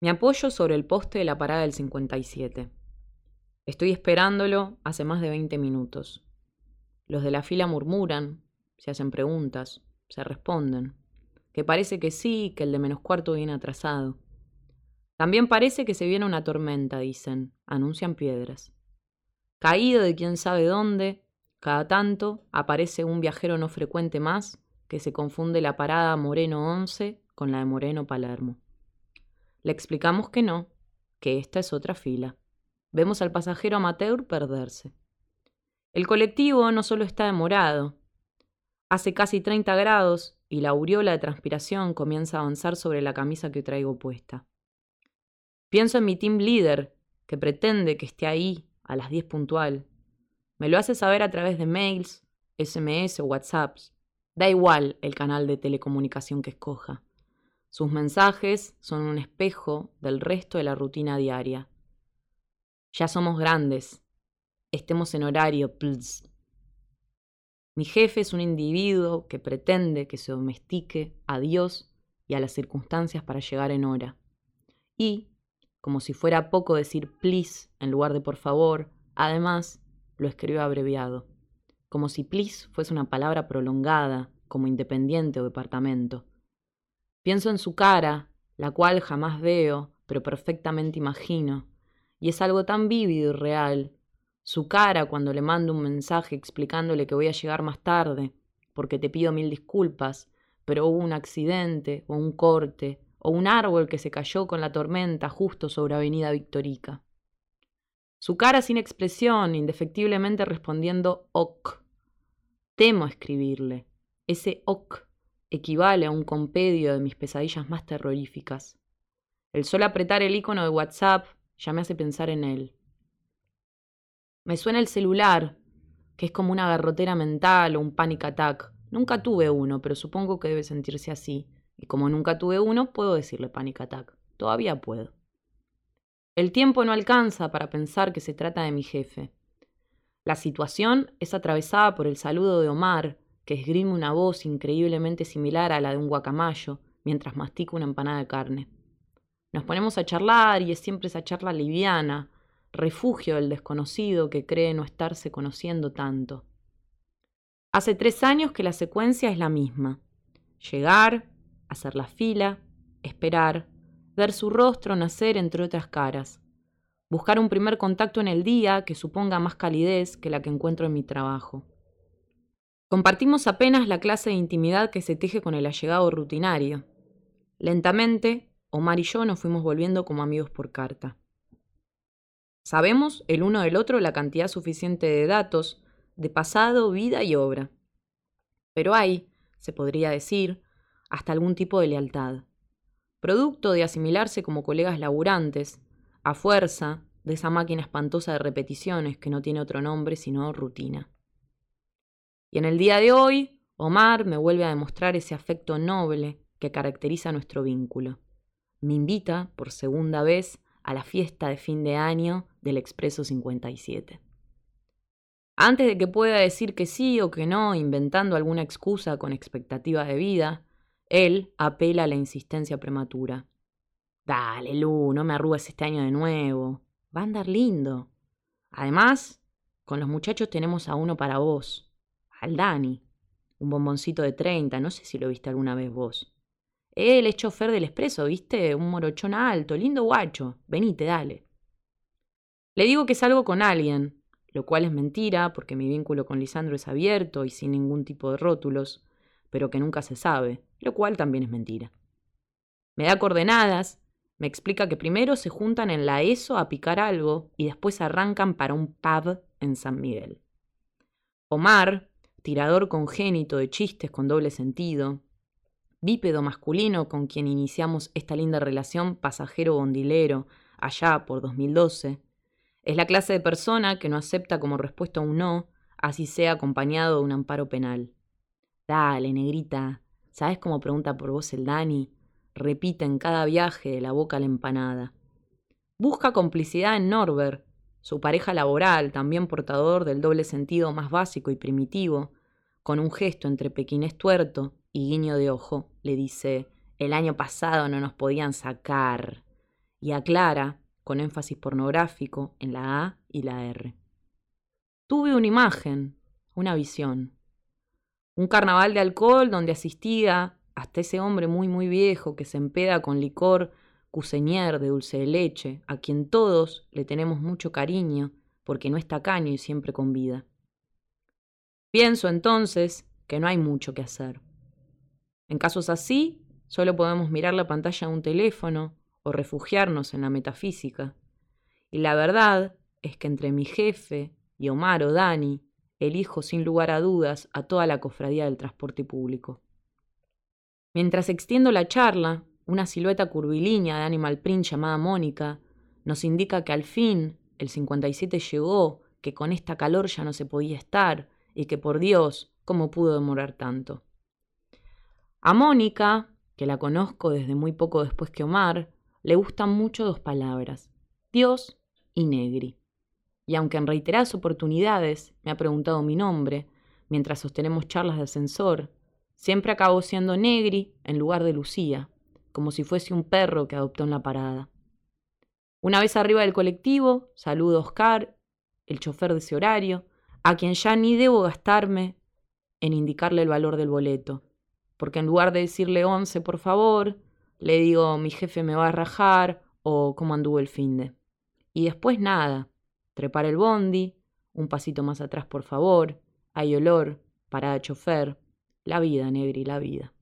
Me apoyo sobre el poste de la parada del 57. Estoy esperándolo hace más de 20 minutos. Los de la fila murmuran, se hacen preguntas, se responden. Que parece que sí, que el de menos cuarto viene atrasado. También parece que se viene una tormenta, dicen, anuncian piedras. Caído de quién sabe dónde, cada tanto aparece un viajero no frecuente más que se confunde la parada Moreno 11 con la de Moreno Palermo. Le explicamos que no, que esta es otra fila. Vemos al pasajero amateur perderse. El colectivo no solo está demorado, hace casi 30 grados y la aureola de transpiración comienza a avanzar sobre la camisa que traigo puesta. Pienso en mi team leader, que pretende que esté ahí a las 10 puntual. Me lo hace saber a través de mails, SMS o WhatsApps. Da igual el canal de telecomunicación que escoja. Sus mensajes son un espejo del resto de la rutina diaria. Ya somos grandes. Estemos en horario, please. Mi jefe es un individuo que pretende que se domestique a Dios y a las circunstancias para llegar en hora. Y, como si fuera poco decir please en lugar de por favor, además lo escribió abreviado, como si please fuese una palabra prolongada, como independiente o departamento. Pienso en su cara, la cual jamás veo, pero perfectamente imagino, y es algo tan vívido y real. Su cara cuando le mando un mensaje explicándole que voy a llegar más tarde, porque te pido mil disculpas, pero hubo un accidente o un corte o un árbol que se cayó con la tormenta justo sobre Avenida Victorica. Su cara sin expresión, indefectiblemente respondiendo ok. Temo escribirle. Ese ok equivale a un compendio de mis pesadillas más terroríficas. El solo apretar el icono de WhatsApp ya me hace pensar en él. Me suena el celular, que es como una garrotera mental o un panic attack. Nunca tuve uno, pero supongo que debe sentirse así. Y como nunca tuve uno, puedo decirle panic attack. Todavía puedo. El tiempo no alcanza para pensar que se trata de mi jefe. La situación es atravesada por el saludo de Omar, que esgrime una voz increíblemente similar a la de un guacamayo mientras mastica una empanada de carne. Nos ponemos a charlar y es siempre esa charla liviana, refugio del desconocido que cree no estarse conociendo tanto. Hace tres años que la secuencia es la misma. Llegar, hacer la fila, esperar, ver su rostro nacer entre otras caras, buscar un primer contacto en el día que suponga más calidez que la que encuentro en mi trabajo. Compartimos apenas la clase de intimidad que se teje con el allegado rutinario. Lentamente, Omar y yo nos fuimos volviendo como amigos por carta. Sabemos el uno del otro la cantidad suficiente de datos, de pasado, vida y obra. Pero hay, se podría decir, hasta algún tipo de lealtad, producto de asimilarse como colegas laburantes, a fuerza de esa máquina espantosa de repeticiones que no tiene otro nombre sino rutina. Y en el día de hoy, Omar me vuelve a demostrar ese afecto noble que caracteriza nuestro vínculo. Me invita, por segunda vez, a la fiesta de fin de año del Expreso 57. Antes de que pueda decir que sí o que no, inventando alguna excusa con expectativa de vida, él apela a la insistencia prematura. Dale, Lu, no me arrugues este año de nuevo. Va a andar lindo. Además, con los muchachos tenemos a uno para vos al Dani, un bomboncito de 30, no sé si lo viste alguna vez vos. Él es chofer del expreso, ¿viste? Un morochón alto, lindo guacho. Venite, dale. Le digo que salgo con alguien, lo cual es mentira, porque mi vínculo con Lisandro es abierto y sin ningún tipo de rótulos, pero que nunca se sabe, lo cual también es mentira. Me da coordenadas, me explica que primero se juntan en la ESO a picar algo y después arrancan para un pub en San Miguel. Omar, tirador congénito de chistes con doble sentido, bípedo masculino con quien iniciamos esta linda relación pasajero-bondilero allá por 2012, es la clase de persona que no acepta como respuesta un no, así sea acompañado de un amparo penal. Dale, negrita, ¿sabes cómo pregunta por vos el Dani? Repite en cada viaje de la boca a la empanada. Busca complicidad en Norbert, su pareja laboral, también portador del doble sentido más básico y primitivo, con un gesto entre pequinés tuerto y guiño de ojo, le dice, el año pasado no nos podían sacar. y aclara, con énfasis pornográfico, en la A y la R. Tuve una imagen, una visión. Un carnaval de alcohol donde asistía hasta ese hombre muy muy viejo que se empeda con licor cuseñer de dulce de leche, a quien todos le tenemos mucho cariño porque no es tacaño y siempre con vida. Pienso entonces que no hay mucho que hacer. En casos así, solo podemos mirar la pantalla de un teléfono o refugiarnos en la metafísica. Y la verdad es que entre mi jefe y Omar o Dani, elijo sin lugar a dudas a toda la cofradía del transporte público. Mientras extiendo la charla, una silueta curvilínea de Animal Print llamada Mónica nos indica que al fin el 57 llegó, que con esta calor ya no se podía estar y que por Dios, ¿cómo pudo demorar tanto? A Mónica, que la conozco desde muy poco después que Omar, le gustan mucho dos palabras, Dios y Negri y aunque en reiteradas oportunidades me ha preguntado mi nombre, mientras sostenemos charlas de ascensor, siempre acabo siendo Negri en lugar de Lucía, como si fuese un perro que adoptó en la parada. Una vez arriba del colectivo, saludo a Oscar, el chofer de ese horario, a quien ya ni debo gastarme en indicarle el valor del boleto, porque en lugar de decirle once, por favor, le digo mi jefe me va a rajar o cómo anduvo el finde. Y después nada, Trepar el bondi, un pasito más atrás por favor, hay olor, parada chofer, la vida, Negri, la vida.